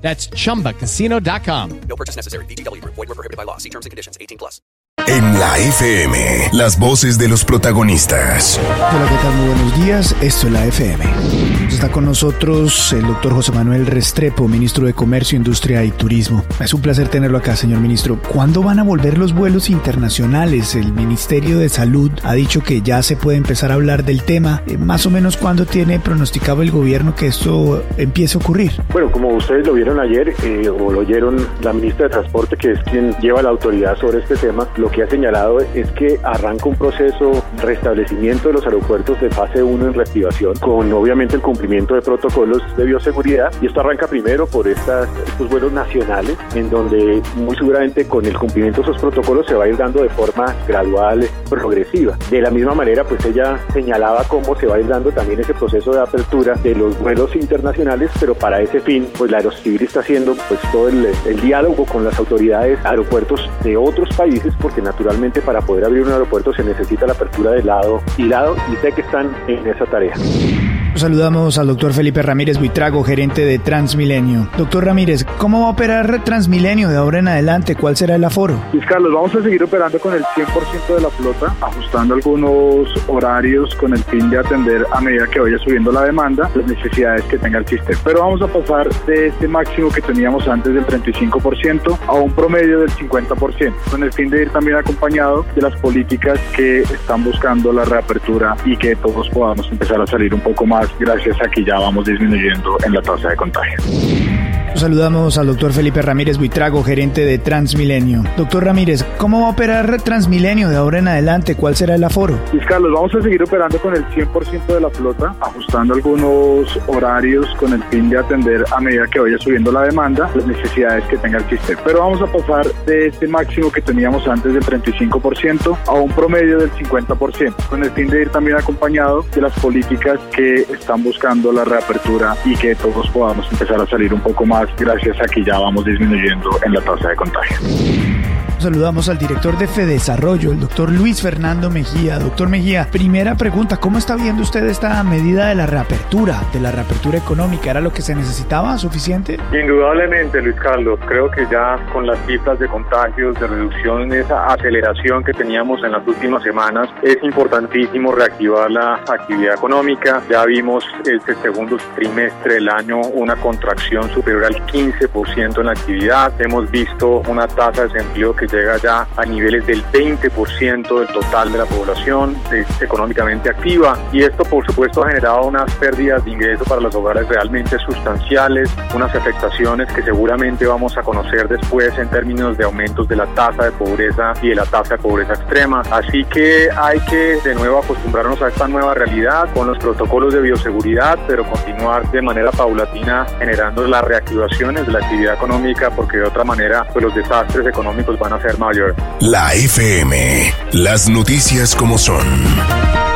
That's chumbacasino.com. No purchase necessary. VGW Group. Void were prohibited by law. See terms and conditions. 18 plus. En la FM, las voces de los protagonistas. Hola, ¿qué tal? Muy buenos días. Esto es la FM. Está con nosotros el doctor José Manuel Restrepo, ministro de Comercio, Industria y Turismo. Es un placer tenerlo acá, señor ministro. ¿Cuándo van a volver los vuelos internacionales? El Ministerio de Salud ha dicho que ya se puede empezar a hablar del tema. Eh, Más o menos, ¿cuándo tiene pronosticado el gobierno que esto empiece a ocurrir? Bueno, como ustedes lo vieron ayer, eh, o lo oyeron la ministra de Transporte, que es quien lleva la autoridad sobre este tema, lo que ha señalado es que arranca un proceso de restablecimiento de los aeropuertos de fase 1 en reactivación, con obviamente el cumplimiento de protocolos de bioseguridad. Y esto arranca primero por estas, estos vuelos nacionales, en donde muy seguramente con el cumplimiento de esos protocolos se va a ir dando de forma gradual, progresiva. De la misma manera, pues ella señalaba cómo se va a ir dando también ese proceso de apertura de los vuelos internacionales, pero para ese fin, pues la Aerocivil está haciendo pues todo el, el diálogo con las autoridades aeropuertos de otros países, porque naturalmente para poder abrir un aeropuerto se necesita la apertura de lado y lado, y sé que están en esa tarea. Saludamos al doctor Felipe Ramírez Buitrago, gerente de Transmilenio. Doctor Ramírez, ¿cómo va a operar Transmilenio de ahora en adelante? ¿Cuál será el aforo? Luis Carlos, vamos a seguir operando con el 100% de la flota, ajustando algunos horarios con el fin de atender a medida que vaya subiendo la demanda las necesidades que tenga el sistema. Pero vamos a pasar de este máximo que teníamos antes del 35% a un promedio del 50%, con el fin de ir también acompañado de las políticas que están buscando la reapertura y que todos podamos empezar a salir un poco más gracias a que ya vamos disminuyendo en la tasa de contagio. Saludamos al doctor Felipe Ramírez Buitrago, gerente de Transmilenio. Doctor Ramírez, ¿cómo va a operar Transmilenio de ahora en adelante? ¿Cuál será el aforo? Luis Carlos, vamos a seguir operando con el 100% de la flota, ajustando algunos horarios con el fin de atender a medida que vaya subiendo la demanda las necesidades que tenga el sistema. Pero vamos a pasar de este máximo que teníamos antes del 35% a un promedio del 50%, con el fin de ir también acompañado de las políticas que están buscando la reapertura y que todos podamos empezar a salir un poco más gracias a que ya vamos disminuyendo en la tasa de contagio. Saludamos al director de Fedesarrollo, el doctor Luis Fernando Mejía. Doctor Mejía, primera pregunta, ¿cómo está viendo usted esta medida de la reapertura, de la reapertura económica? ¿Era lo que se necesitaba? ¿Suficiente? Indudablemente, Luis Carlos, creo que ya con las cifras de contagios, de reducción, esa aceleración que teníamos en las últimas semanas, es importantísimo reactivar la actividad económica. Ya vimos este segundo trimestre del año una contracción superior al 15% en la actividad. Hemos visto una tasa de desempleo que llega ya a niveles del 20% del total de la población es económicamente activa y esto por supuesto ha generado unas pérdidas de ingreso para los hogares realmente sustanciales, unas afectaciones que seguramente vamos a conocer después en términos de aumentos de la tasa de pobreza y de la tasa de pobreza extrema. Así que hay que de nuevo acostumbrarnos a esta nueva realidad con los protocolos de bioseguridad, pero continuar de manera paulatina generando las reactivaciones de la actividad económica porque de otra manera pues los desastres económicos van a La FM, las noticias como son.